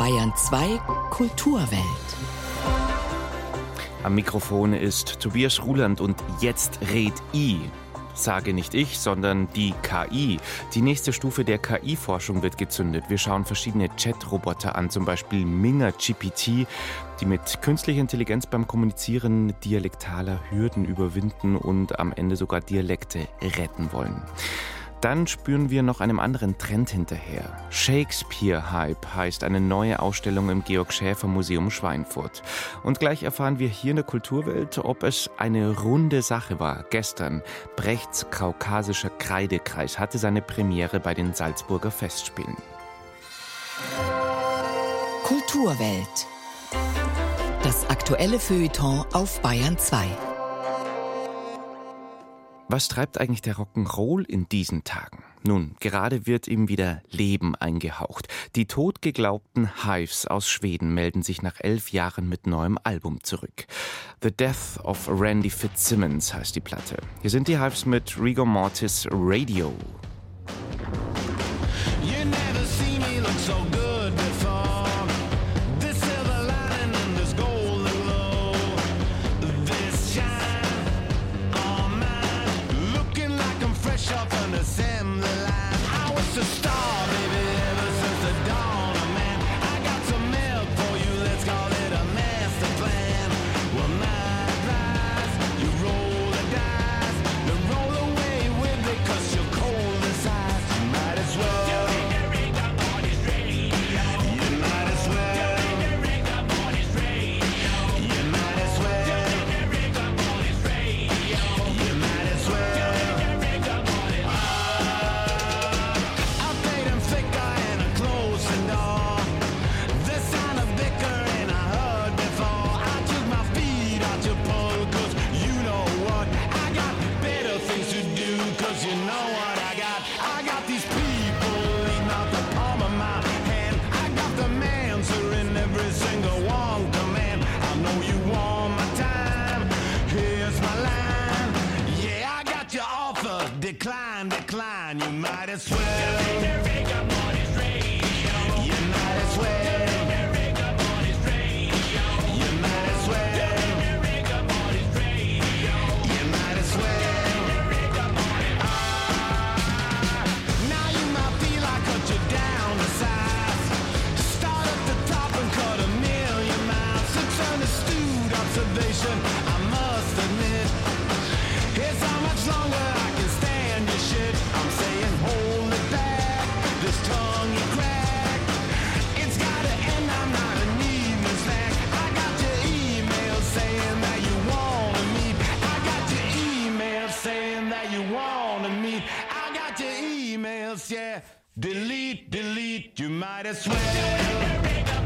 Bayern 2 Kulturwelt. Am Mikrofon ist Tobias Ruland und jetzt red I. Sage nicht ich, sondern die KI. Die nächste Stufe der KI-Forschung wird gezündet. Wir schauen verschiedene Chat-Roboter an, zum Beispiel Minga GPT, die mit künstlicher Intelligenz beim Kommunizieren dialektaler Hürden überwinden und am Ende sogar Dialekte retten wollen. Dann spüren wir noch einem anderen Trend hinterher. Shakespeare-Hype heißt eine neue Ausstellung im Georg Schäfer Museum Schweinfurt. Und gleich erfahren wir hier in der Kulturwelt, ob es eine runde Sache war. Gestern, Brechts kaukasischer Kreidekreis hatte seine Premiere bei den Salzburger Festspielen. Kulturwelt. Das aktuelle Feuilleton auf Bayern 2. Was treibt eigentlich der Rock'n'Roll in diesen Tagen? Nun, gerade wird ihm wieder Leben eingehaucht. Die totgeglaubten Hives aus Schweden melden sich nach elf Jahren mit neuem Album zurück. The Death of Randy Fitzsimmons heißt die Platte. Hier sind die Hives mit Rigor Mortis Radio. You never see me look so good. decline, decline. You might as well. You might as well. You might as well. You might as well. Ah, now you might feel I cut you down to size. Start at the top and cut a million miles. So turn the stewed observation. else, yeah. Delete, delete, you might as well.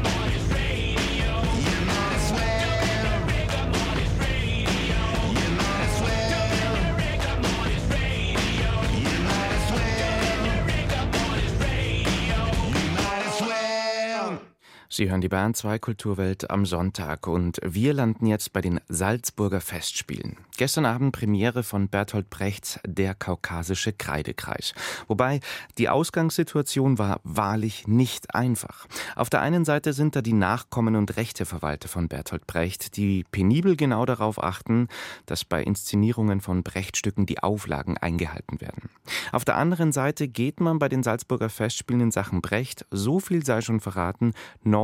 Sie hören die Bahn 2 Kulturwelt am Sonntag und wir landen jetzt bei den Salzburger Festspielen. Gestern Abend Premiere von Bertolt Brechts Der kaukasische Kreidekreis. Wobei die Ausgangssituation war wahrlich nicht einfach. Auf der einen Seite sind da die Nachkommen und Rechteverwalter von Bertolt Brecht, die penibel genau darauf achten, dass bei Inszenierungen von Brechtstücken die Auflagen eingehalten werden. Auf der anderen Seite geht man bei den Salzburger Festspielen in Sachen Brecht, so viel sei schon verraten,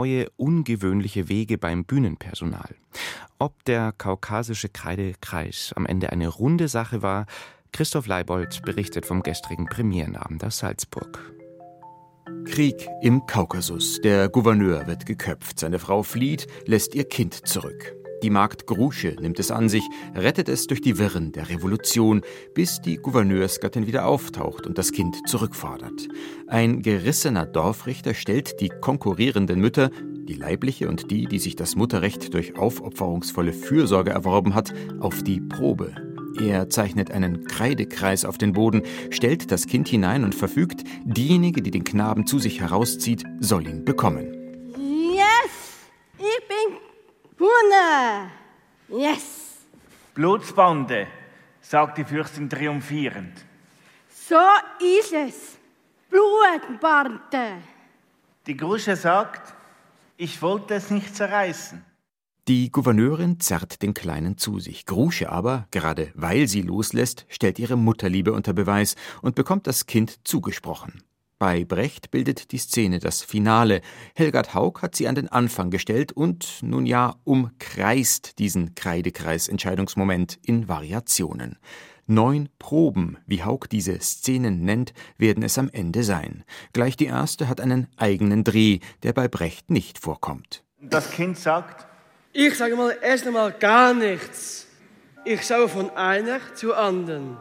neue, ungewöhnliche Wege beim Bühnenpersonal. Ob der kaukasische Kreidekreis am Ende eine runde Sache war, Christoph Leibold berichtet vom gestrigen Premierenabend aus Salzburg. Krieg im Kaukasus. Der Gouverneur wird geköpft. Seine Frau flieht, lässt ihr Kind zurück. Die Magd Grusche nimmt es an sich, rettet es durch die Wirren der Revolution, bis die Gouverneursgattin wieder auftaucht und das Kind zurückfordert. Ein gerissener Dorfrichter stellt die konkurrierenden Mütter, die leibliche und die, die sich das Mutterrecht durch aufopferungsvolle Fürsorge erworben hat, auf die Probe. Er zeichnet einen Kreidekreis auf den Boden, stellt das Kind hinein und verfügt, diejenige, die den Knaben zu sich herauszieht, soll ihn bekommen. Yes, ich bin Hunde! Yes! Blutsbande, sagt die Fürstin triumphierend. So ist es. Blutbande. Die Grusche sagt. Ich wollte es nicht zerreißen. Die Gouverneurin zerrt den Kleinen zu sich. Grusche aber, gerade weil sie loslässt, stellt ihre Mutterliebe unter Beweis und bekommt das Kind zugesprochen. Bei Brecht bildet die Szene das Finale. Helgard Haug hat sie an den Anfang gestellt und, nun ja, umkreist diesen Kreidekreis-Entscheidungsmoment in Variationen. Neun Proben, wie Haug diese Szenen nennt, werden es am Ende sein. Gleich die erste hat einen eigenen Dreh, der bei Brecht nicht vorkommt. Das Kind sagt, ich sage mal erst einmal gar nichts. Ich schaue von einer zur anderen.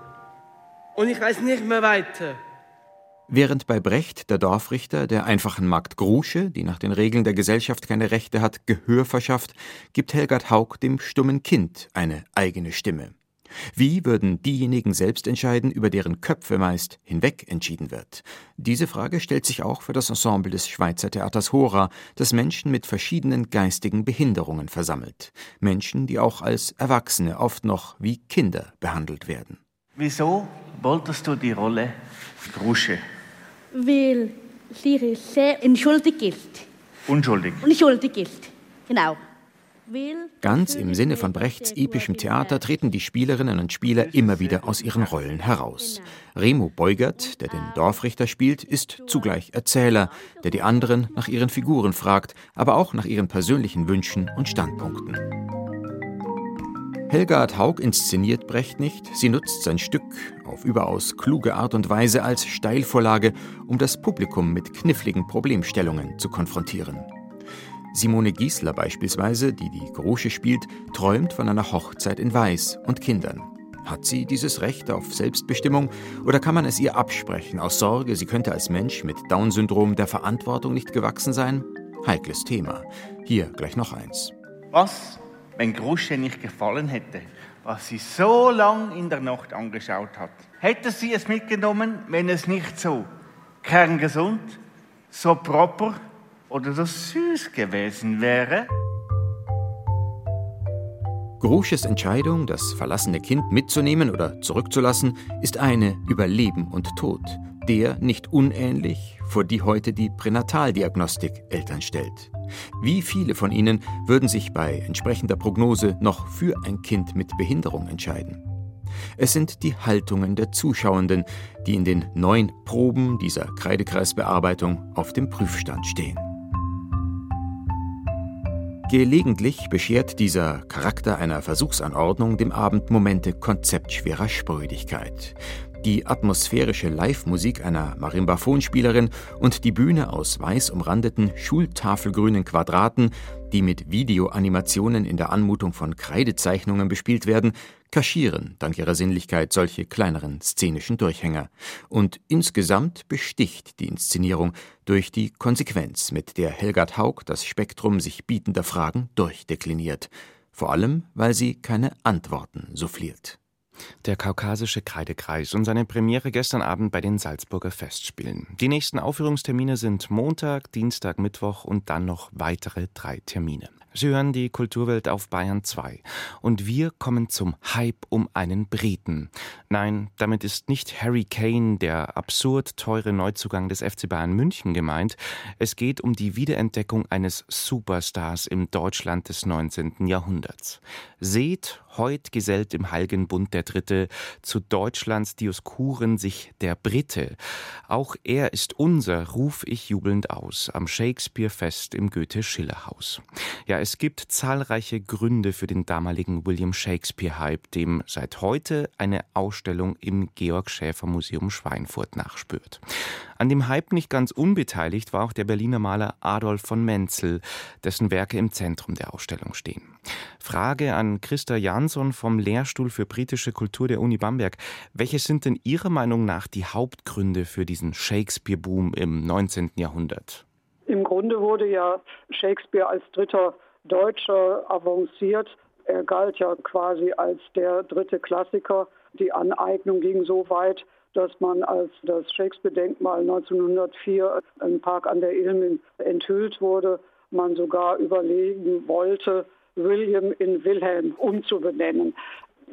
Und ich weiß nicht mehr weiter. Während bei Brecht der Dorfrichter der einfachen Magd Grusche, die nach den Regeln der Gesellschaft keine Rechte hat, Gehör verschafft, gibt Helgard Haug dem stummen Kind eine eigene Stimme. Wie würden diejenigen selbst entscheiden, über deren Köpfe meist hinweg entschieden wird? Diese Frage stellt sich auch für das Ensemble des Schweizer Theaters Hora, das Menschen mit verschiedenen geistigen Behinderungen versammelt. Menschen, die auch als Erwachsene oft noch wie Kinder behandelt werden. Wieso wolltest du die Rolle Grusche? Weil sie sehr entschuldigt ist. Unschuldig. Unschuldig ist, genau. Ganz im Sinne von Brechts epischem Theater treten die Spielerinnen und Spieler immer wieder aus ihren Rollen heraus. Remo Beugert, der den Dorfrichter spielt, ist zugleich Erzähler, der die anderen nach ihren Figuren fragt, aber auch nach ihren persönlichen Wünschen und Standpunkten. Helgard Haug inszeniert Brecht nicht, sie nutzt sein Stück auf überaus kluge Art und Weise als Steilvorlage, um das Publikum mit kniffligen Problemstellungen zu konfrontieren. Simone Giesler beispielsweise, die die Grosche spielt, träumt von einer Hochzeit in Weiß und Kindern. Hat sie dieses Recht auf Selbstbestimmung oder kann man es ihr absprechen aus Sorge, sie könnte als Mensch mit Down-Syndrom der Verantwortung nicht gewachsen sein? Heikles Thema. Hier gleich noch eins. Was wenn Grusche nicht gefallen hätte, was sie so lang in der Nacht angeschaut hat. Hätte sie es mitgenommen, wenn es nicht so kerngesund, so proper oder so süß gewesen wäre? Grusches Entscheidung, das verlassene Kind mitzunehmen oder zurückzulassen, ist eine über Leben und Tod, der nicht unähnlich, vor die heute die Pränataldiagnostik Eltern stellt. Wie viele von ihnen würden sich bei entsprechender Prognose noch für ein Kind mit Behinderung entscheiden? Es sind die Haltungen der Zuschauenden, die in den neun Proben dieser Kreidekreisbearbeitung auf dem Prüfstand stehen. Gelegentlich beschert dieser Charakter einer Versuchsanordnung dem Abend Momente konzeptschwerer Sprödigkeit. Die atmosphärische Live-Musik einer Marimbaphonspielerin und die Bühne aus weiß umrandeten schultafelgrünen Quadraten, die mit Videoanimationen in der Anmutung von Kreidezeichnungen bespielt werden, kaschieren dank ihrer Sinnlichkeit solche kleineren szenischen Durchhänger. Und insgesamt besticht die Inszenierung durch die Konsequenz, mit der Helgard Haug das Spektrum sich bietender Fragen durchdekliniert. Vor allem, weil sie keine Antworten souffliert. Der Kaukasische Kreidekreis und seine Premiere gestern Abend bei den Salzburger Festspielen. Die nächsten Aufführungstermine sind Montag, Dienstag, Mittwoch und dann noch weitere drei Termine. Sie hören die Kulturwelt auf Bayern 2. Und wir kommen zum Hype um einen Briten. Nein, damit ist nicht Harry Kane, der absurd teure Neuzugang des FC Bayern München gemeint. Es geht um die Wiederentdeckung eines Superstars im Deutschland des 19. Jahrhunderts. Seht, heut gesellt im Heiligen Bund der Dritte zu Deutschlands Dioskuren sich der Brite. Auch er ist unser, ruf ich jubelnd aus, am Shakespeare-Fest im Goethe-Schiller-Haus. Ja, es gibt zahlreiche Gründe für den damaligen William Shakespeare-Hype, dem seit heute eine Ausstellung im Georg Schäfer Museum Schweinfurt nachspürt. An dem Hype nicht ganz unbeteiligt war auch der Berliner Maler Adolf von Menzel, dessen Werke im Zentrum der Ausstellung stehen. Frage an Christa Jansson vom Lehrstuhl für britische Kultur der Uni Bamberg. Welche sind denn Ihrer Meinung nach die Hauptgründe für diesen Shakespeare-Boom im 19. Jahrhundert? Im Grunde wurde ja Shakespeare als dritter Deutscher avanciert. Er galt ja quasi als der dritte Klassiker. Die Aneignung ging so weit, dass man, als das Shakespeare-Denkmal 1904 im Park an der Ilmen enthüllt wurde, man sogar überlegen wollte, William in Wilhelm umzubenennen.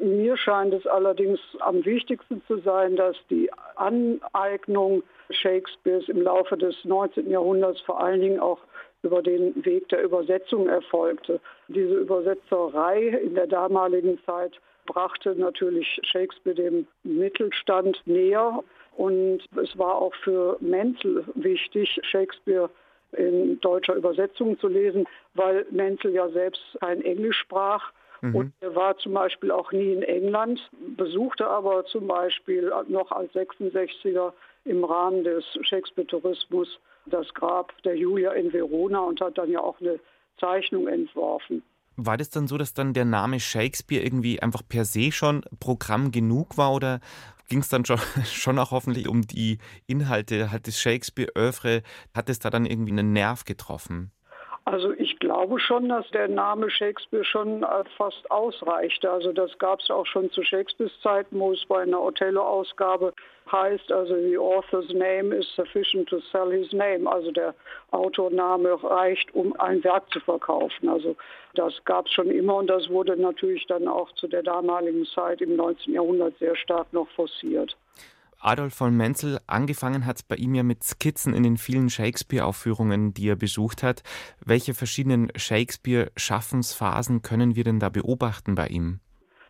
Mir scheint es allerdings am wichtigsten zu sein, dass die Aneignung Shakespeares im Laufe des 19. Jahrhunderts vor allen Dingen auch über den Weg der Übersetzung erfolgte. Diese Übersetzerei in der damaligen Zeit brachte natürlich Shakespeare dem Mittelstand näher. Und es war auch für Menzel wichtig, Shakespeare in deutscher Übersetzung zu lesen, weil Menzel ja selbst kein Englisch sprach. Mhm. Und er war zum Beispiel auch nie in England, besuchte aber zum Beispiel noch als 66er im Rahmen des Shakespeare-Tourismus das Grab der Julia in Verona und hat dann ja auch eine Zeichnung entworfen. War das dann so, dass dann der Name Shakespeare irgendwie einfach per se schon Programm genug war oder ging es dann schon, schon auch hoffentlich um die Inhalte? Hat das Shakespeare-Övre, hat es da dann irgendwie einen Nerv getroffen? Also ich glaube schon, dass der Name Shakespeare schon äh, fast ausreichte. Also das gab es auch schon zu Shakespeares Zeiten, wo es bei einer Othello-Ausgabe heißt, also the author's name is sufficient to sell his name. Also der Autorname reicht, um ein Werk zu verkaufen. Also das gab es schon immer und das wurde natürlich dann auch zu der damaligen Zeit im 19. Jahrhundert sehr stark noch forciert. Adolf von Menzel, angefangen hat bei ihm ja mit Skizzen in den vielen Shakespeare-Aufführungen, die er besucht hat. Welche verschiedenen Shakespeare-Schaffensphasen können wir denn da beobachten bei ihm?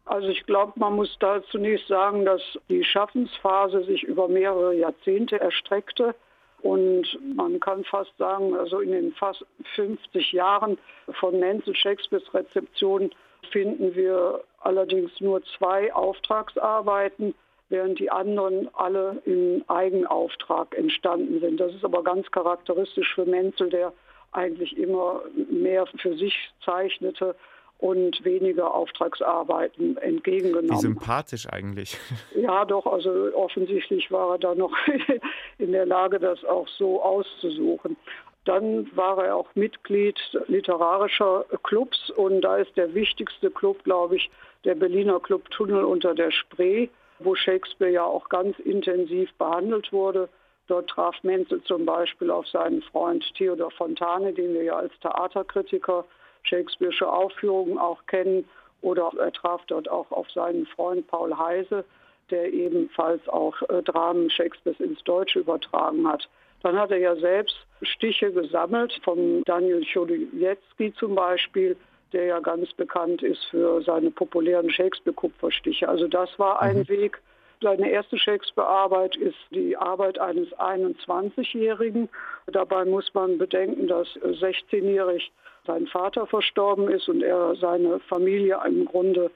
Also ich glaube, man muss da zunächst sagen, dass die Schaffensphase sich über mehrere Jahrzehnte erstreckte. Und man kann fast sagen, also in den fast 50 Jahren von Menzel Shakespeares Rezeption finden wir allerdings nur zwei Auftragsarbeiten während die anderen alle im Eigenauftrag entstanden sind. Das ist aber ganz charakteristisch für Menzel, der eigentlich immer mehr für sich zeichnete und weniger Auftragsarbeiten entgegengenommen. Wie sympathisch eigentlich. Ja, doch, also offensichtlich war er da noch in der Lage, das auch so auszusuchen. Dann war er auch Mitglied literarischer Clubs und da ist der wichtigste Club, glaube ich, der Berliner Club Tunnel unter der Spree wo Shakespeare ja auch ganz intensiv behandelt wurde. Dort traf Menzel zum Beispiel auf seinen Freund Theodor Fontane, den wir ja als Theaterkritiker Shakespeare'sche Aufführungen auch kennen. Oder er traf dort auch auf seinen Freund Paul Heise, der ebenfalls auch äh, Dramen Shakespeares ins Deutsche übertragen hat. Dann hat er ja selbst Stiche gesammelt, von Daniel Chodojewski zum Beispiel, der ja ganz bekannt ist für seine populären Shakespeare-Kupferstiche. Also das war ein mhm. Weg. Seine erste Shakespeare-Arbeit ist die Arbeit eines 21-Jährigen. Dabei muss man bedenken, dass 16-jährig sein Vater verstorben ist und er seine Familie im Grunde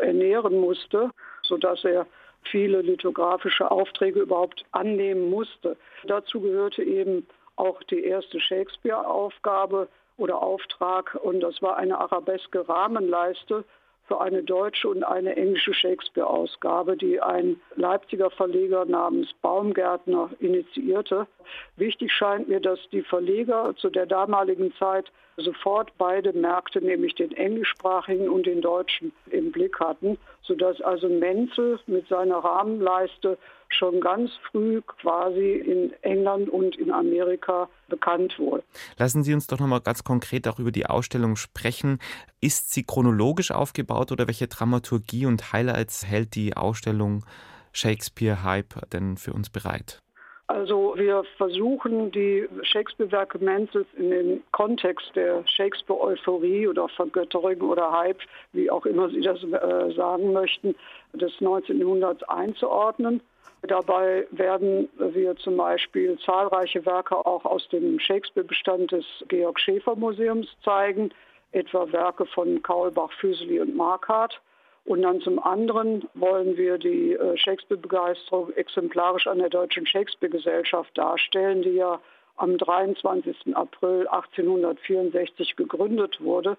ernähren musste, sodass er viele lithografische Aufträge überhaupt annehmen musste. Dazu gehörte eben auch die erste Shakespeare-Aufgabe, oder Auftrag. Und das war eine arabeske Rahmenleiste für eine deutsche und eine englische Shakespeare-Ausgabe, die ein Leipziger Verleger namens Baumgärtner initiierte. Wichtig scheint mir, dass die Verleger zu der damaligen Zeit sofort beide Märkte, nämlich den englischsprachigen und den deutschen, im Blick hatten, sodass also Menzel mit seiner Rahmenleiste schon ganz früh quasi in England und in Amerika bekannt wurde. Lassen Sie uns doch noch mal ganz konkret auch über die Ausstellung sprechen. Ist sie chronologisch aufgebaut oder welche Dramaturgie und Highlights hält die Ausstellung Shakespeare Hype denn für uns bereit? Also wir versuchen die Shakespeare-Werke Menzels in den Kontext der Shakespeare-Euphorie oder Vergötterung oder Hype, wie auch immer Sie das äh, sagen möchten, des 19. Jahrhunderts einzuordnen. Dabei werden wir zum Beispiel zahlreiche Werke auch aus dem Shakespeare-Bestand des Georg Schäfer Museums zeigen, etwa Werke von Kaulbach, Füseli und Markhardt. Und dann zum anderen wollen wir die äh, Shakespeare-Begeisterung exemplarisch an der Deutschen Shakespeare-Gesellschaft darstellen, die ja am 23. April 1864 gegründet wurde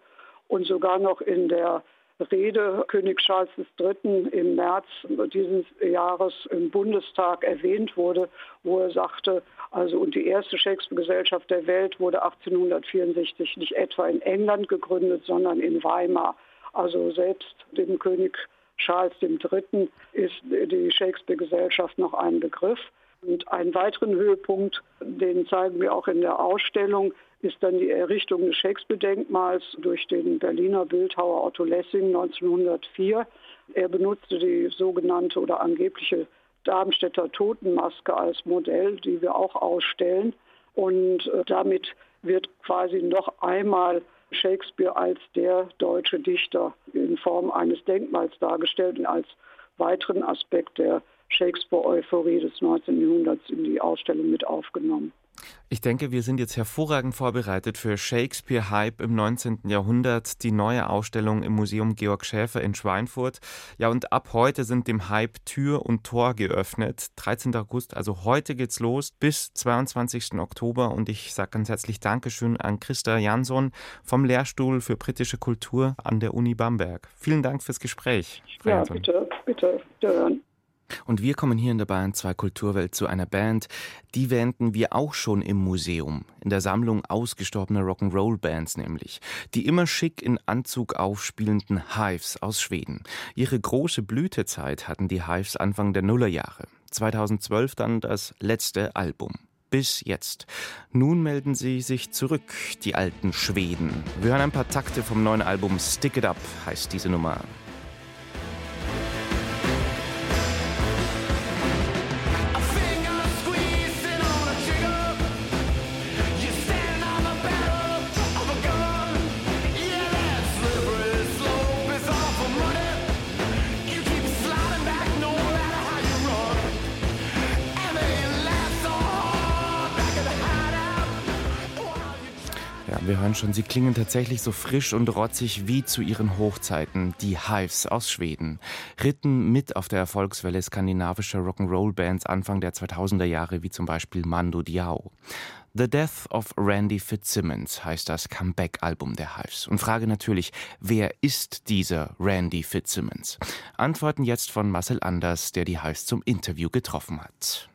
und sogar noch in der Rede König Charles III. im März dieses Jahres im Bundestag erwähnt wurde, wo er sagte, also und die erste Shakespeare-Gesellschaft der Welt wurde 1864 nicht etwa in England gegründet, sondern in Weimar. Also selbst dem König Charles III. ist die Shakespeare-Gesellschaft noch ein Begriff. Und einen weiteren Höhepunkt, den zeigen wir auch in der Ausstellung, ist dann die Errichtung des Shakespeare-Denkmals durch den Berliner Bildhauer Otto Lessing 1904. Er benutzte die sogenannte oder angebliche Darmstädter Totenmaske als Modell, die wir auch ausstellen. Und äh, damit wird quasi noch einmal Shakespeare als der deutsche Dichter in Form eines Denkmals dargestellt und als weiteren Aspekt der Shakespeare-Euphorie des 19. Jahrhunderts in die Ausstellung mit aufgenommen. Ich denke, wir sind jetzt hervorragend vorbereitet für Shakespeare-Hype im 19. Jahrhundert, die neue Ausstellung im Museum Georg Schäfer in Schweinfurt. Ja, und ab heute sind dem Hype Tür und Tor geöffnet. 13. August, also heute geht's los, bis 22. Oktober. Und ich sage ganz herzlich Dankeschön an Christa Jansson vom Lehrstuhl für britische Kultur an der Uni Bamberg. Vielen Dank fürs Gespräch. Ja, Jansson. bitte, bitte, hören. Und wir kommen hier in der Bayern 2 Kulturwelt zu einer Band, die wähnten wir auch schon im Museum, in der Sammlung ausgestorbener Rock'n'Roll-Bands nämlich, die immer schick in Anzug aufspielenden Hives aus Schweden. Ihre große Blütezeit hatten die Hives Anfang der Nullerjahre. 2012 dann das letzte Album. Bis jetzt. Nun melden sie sich zurück, die alten Schweden. Wir hören ein paar Takte vom neuen Album Stick It Up, heißt diese Nummer. Hören schon, sie klingen tatsächlich so frisch und rotzig wie zu ihren Hochzeiten, die Hives aus Schweden. Ritten mit auf der Erfolgswelle skandinavischer Rock'n'Roll-Bands Anfang der 2000er Jahre, wie zum Beispiel Mando Diao. The Death of Randy Fitzsimmons heißt das Comeback-Album der Hives. Und frage natürlich, wer ist dieser Randy Fitzsimmons? Antworten jetzt von Marcel Anders, der die Hives zum Interview getroffen hat.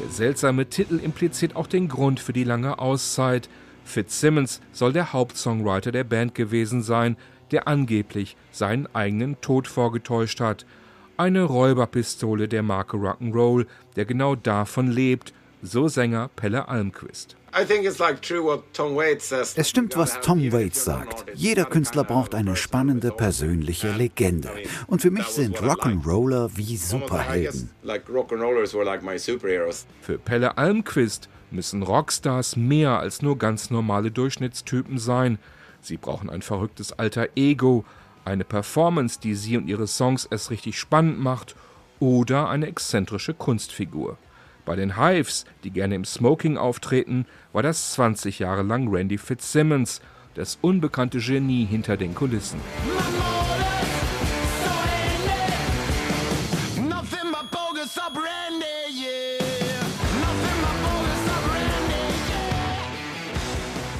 Der seltsame Titel impliziert auch den Grund für die lange Auszeit. Fitzsimmons soll der Hauptsongwriter der Band gewesen sein, der angeblich seinen eigenen Tod vorgetäuscht hat. Eine Räuberpistole der Marke Rock'n'Roll, der genau davon lebt, so Sänger Pelle Almquist. Es stimmt, was Tom Waits sagt. Jeder Künstler braucht eine spannende persönliche Legende. Und für mich sind Rock'n'Roller wie Superhelden. Für Pelle Almquist müssen Rockstars mehr als nur ganz normale Durchschnittstypen sein. Sie brauchen ein verrücktes alter Ego, eine Performance, die sie und ihre Songs erst richtig spannend macht, oder eine exzentrische Kunstfigur. Bei den Hives, die gerne im Smoking auftreten, war das 20 Jahre lang Randy Fitzsimmons, das unbekannte Genie hinter den Kulissen.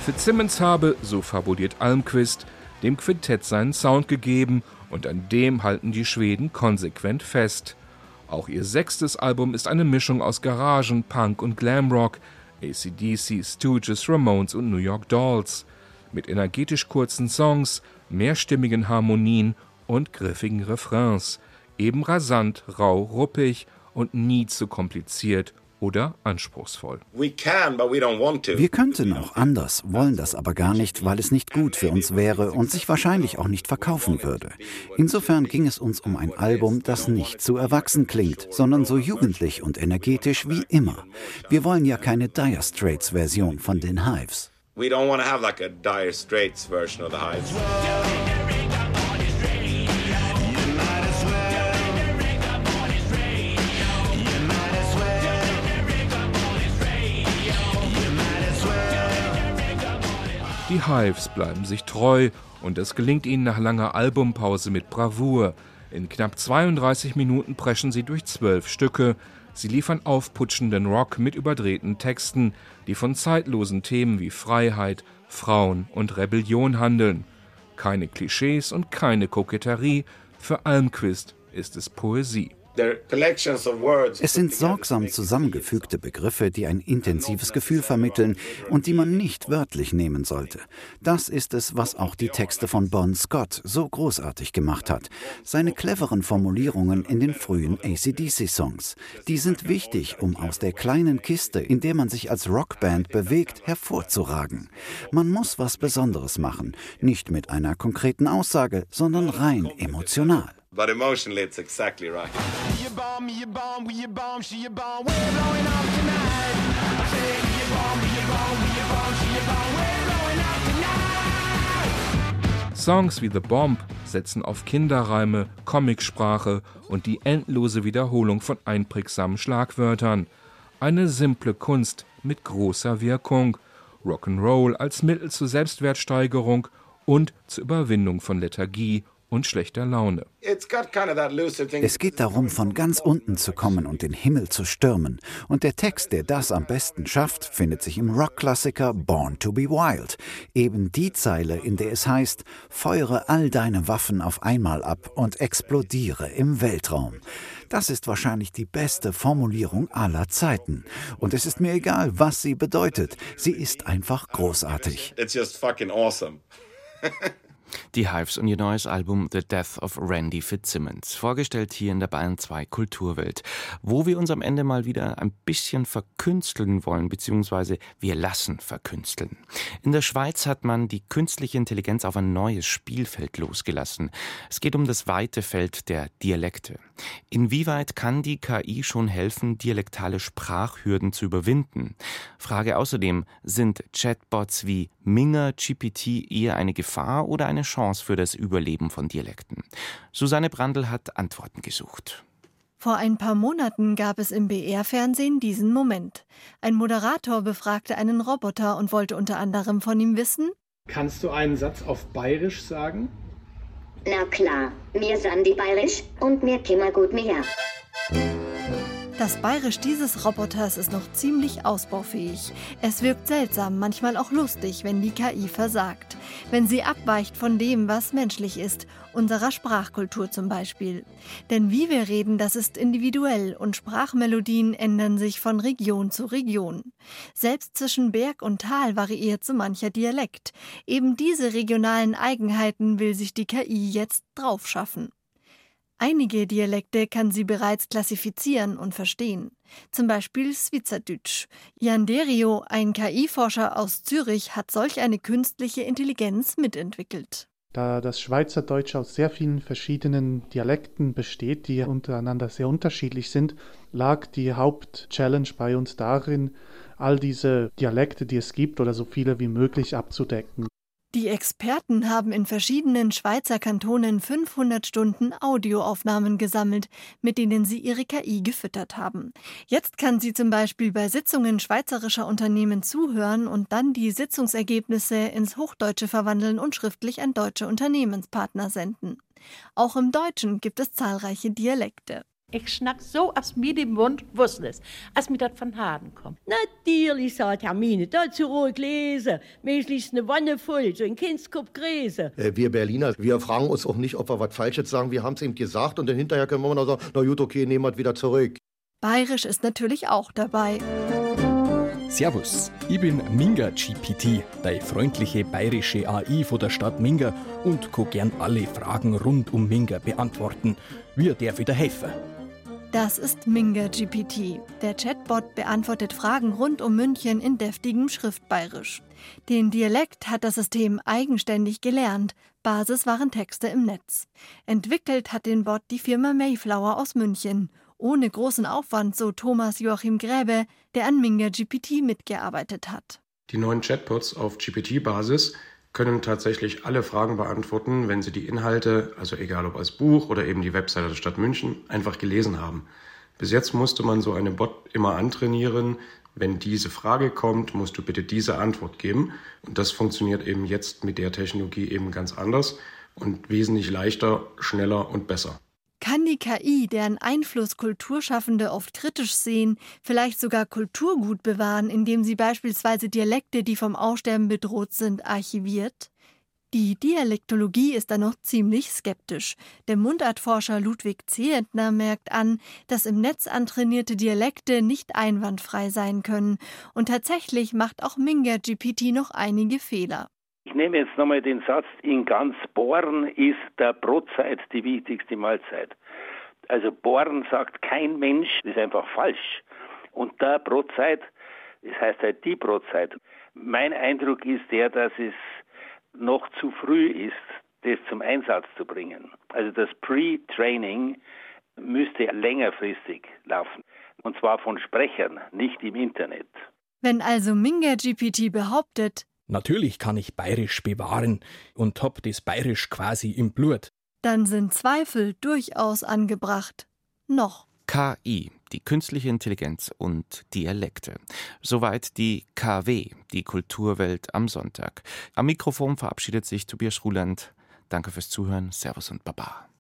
Fitzsimmons habe, so fabuliert Almquist, dem Quintett seinen Sound gegeben und an dem halten die Schweden konsequent fest. Auch ihr sechstes Album ist eine Mischung aus Garagen, Punk und Glamrock, ACDC, Stooges, Ramones und New York Dolls. Mit energetisch kurzen Songs, mehrstimmigen Harmonien und griffigen Refrains. Eben rasant, rau, ruppig und nie zu kompliziert oder anspruchsvoll. Wir könnten auch anders, wollen das aber gar nicht, weil es nicht gut für uns wäre und sich wahrscheinlich auch nicht verkaufen würde. Insofern ging es uns um ein Album, das nicht zu erwachsen klingt, sondern so jugendlich und energetisch wie immer. Wir wollen ja keine Dire Straits Version von den Hives. We don't want to have like a Dire Straits version of the Hives. Die Hives bleiben sich treu und es gelingt ihnen nach langer Albumpause mit Bravour. In knapp 32 Minuten preschen sie durch zwölf Stücke. Sie liefern aufputschenden Rock mit überdrehten Texten, die von zeitlosen Themen wie Freiheit, Frauen und Rebellion handeln. Keine Klischees und keine Koketterie. Für Almquist ist es Poesie. Es sind sorgsam zusammengefügte Begriffe, die ein intensives Gefühl vermitteln und die man nicht wörtlich nehmen sollte. Das ist es, was auch die Texte von Bon Scott so großartig gemacht hat. Seine cleveren Formulierungen in den frühen ACDC-Songs. Die sind wichtig, um aus der kleinen Kiste, in der man sich als Rockband bewegt, hervorzuragen. Man muss was Besonderes machen, nicht mit einer konkreten Aussage, sondern rein emotional. But emotionally, it's exactly right. You bomb you bomb, we you bomb, she you bomb, we're blowing up tonight. Songs wie The Bomb setzen auf Kinderreime, Comicsprache und die endlose Wiederholung von einprägsamen Schlagwörtern. Eine simple Kunst mit großer Wirkung. Rock'n'Roll als Mittel zur Selbstwertsteigerung und zur Überwindung von Lethargie und schlechter Laune. Es geht darum, von ganz unten zu kommen und den Himmel zu stürmen. Und der Text, der das am besten schafft, findet sich im Rockklassiker Born to be Wild. Eben die Zeile, in der es heißt, feuere all deine Waffen auf einmal ab und explodiere im Weltraum. Das ist wahrscheinlich die beste Formulierung aller Zeiten. Und es ist mir egal, was sie bedeutet. Sie ist einfach großartig. It's just fucking awesome. Die Hives und ihr neues Album The Death of Randy Fitzsimmons, vorgestellt hier in der Bayern 2 Kulturwelt, wo wir uns am Ende mal wieder ein bisschen verkünsteln wollen, beziehungsweise wir lassen verkünsteln. In der Schweiz hat man die künstliche Intelligenz auf ein neues Spielfeld losgelassen. Es geht um das weite Feld der Dialekte. Inwieweit kann die KI schon helfen, dialektale Sprachhürden zu überwinden? Frage außerdem, sind Chatbots wie Minger GPT eher eine Gefahr oder eine Chance für das Überleben von Dialekten? Susanne Brandl hat Antworten gesucht. Vor ein paar Monaten gab es im BR-Fernsehen diesen Moment. Ein Moderator befragte einen Roboter und wollte unter anderem von ihm wissen: Kannst du einen Satz auf Bayerisch sagen? Na klar, mir sind die Bayerisch und mir kimmer gut mehr. Das Bayerisch dieses Roboters ist noch ziemlich ausbaufähig. Es wirkt seltsam, manchmal auch lustig, wenn die KI versagt. Wenn sie abweicht von dem, was menschlich ist, unserer Sprachkultur zum Beispiel. Denn wie wir reden, das ist individuell und Sprachmelodien ändern sich von Region zu Region. Selbst zwischen Berg und Tal variiert so mancher Dialekt. Eben diese regionalen Eigenheiten will sich die KI jetzt draufschaffen. Einige Dialekte kann sie bereits klassifizieren und verstehen. Zum Beispiel Schweizerdeutsch. Jan Derio, ein KI-Forscher aus Zürich, hat solch eine künstliche Intelligenz mitentwickelt. Da das Schweizerdeutsch aus sehr vielen verschiedenen Dialekten besteht, die untereinander sehr unterschiedlich sind, lag die Hauptchallenge bei uns darin, all diese Dialekte, die es gibt, oder so viele wie möglich abzudecken. Die Experten haben in verschiedenen Schweizer Kantonen 500 Stunden Audioaufnahmen gesammelt, mit denen sie ihre KI gefüttert haben. Jetzt kann sie zum Beispiel bei Sitzungen schweizerischer Unternehmen zuhören und dann die Sitzungsergebnisse ins Hochdeutsche verwandeln und schriftlich an deutsche Unternehmenspartner senden. Auch im Deutschen gibt es zahlreiche Dialekte. Ich schnack so aus mir dem Mund, wusste es, als mir das von Haden kommt. Natürlich, sagt Hermine, dazu ruhig lesen. Mäßig eine Wanne voll, so ein Kindskopf Gräse. Äh, wir Berliner, wir fragen uns auch nicht, ob wir was Falsches sagen. Wir haben es eben gesagt und dann hinterher können wir noch sagen, na gut, okay, nehmen wir es wieder zurück. Bayerisch ist natürlich auch dabei. Servus, ich bin Minga GPT, deine freundliche bayerische AI von der Stadt Minga und kann gern alle Fragen rund um Minga beantworten. Wie darf ich dir helfen? Das ist Minga GPT. Der Chatbot beantwortet Fragen rund um München in deftigem Schriftbayerisch. Den Dialekt hat das System eigenständig gelernt. Basis waren Texte im Netz. Entwickelt hat den Bot die Firma Mayflower aus München. Ohne großen Aufwand, so Thomas Joachim Gräbe, der an Minga GPT mitgearbeitet hat. Die neuen Chatbots auf GPT-Basis können tatsächlich alle Fragen beantworten, wenn sie die Inhalte, also egal ob als Buch oder eben die Webseite der Stadt München, einfach gelesen haben. Bis jetzt musste man so einen Bot immer antrainieren. Wenn diese Frage kommt, musst du bitte diese Antwort geben. Und das funktioniert eben jetzt mit der Technologie eben ganz anders und wesentlich leichter, schneller und besser. Kann die KI, deren Einfluss Kulturschaffende oft kritisch sehen, vielleicht sogar Kulturgut bewahren, indem sie beispielsweise Dialekte, die vom Aussterben bedroht sind, archiviert? Die Dialektologie ist da noch ziemlich skeptisch. Der Mundartforscher Ludwig Zehentner merkt an, dass im Netz antrainierte Dialekte nicht einwandfrei sein können. Und tatsächlich macht auch Minga GPT noch einige Fehler. Ich nehme jetzt nochmal den Satz, in ganz Born ist der Brotzeit die wichtigste Mahlzeit. Also Born sagt kein Mensch, das ist einfach falsch. Und der Brotzeit, das heißt halt die Brotzeit. Mein Eindruck ist der, dass es noch zu früh ist, das zum Einsatz zu bringen. Also das Pre-Training müsste längerfristig laufen. Und zwar von Sprechern, nicht im Internet. Wenn also Minga GPT behauptet, Natürlich kann ich Bayerisch bewahren und hab das Bayerisch quasi im Blut. Dann sind Zweifel durchaus angebracht. Noch. KI, die künstliche Intelligenz und Dialekte. Soweit die KW, die Kulturwelt am Sonntag. Am Mikrofon verabschiedet sich Tobias Ruland. Danke fürs Zuhören. Servus und Baba.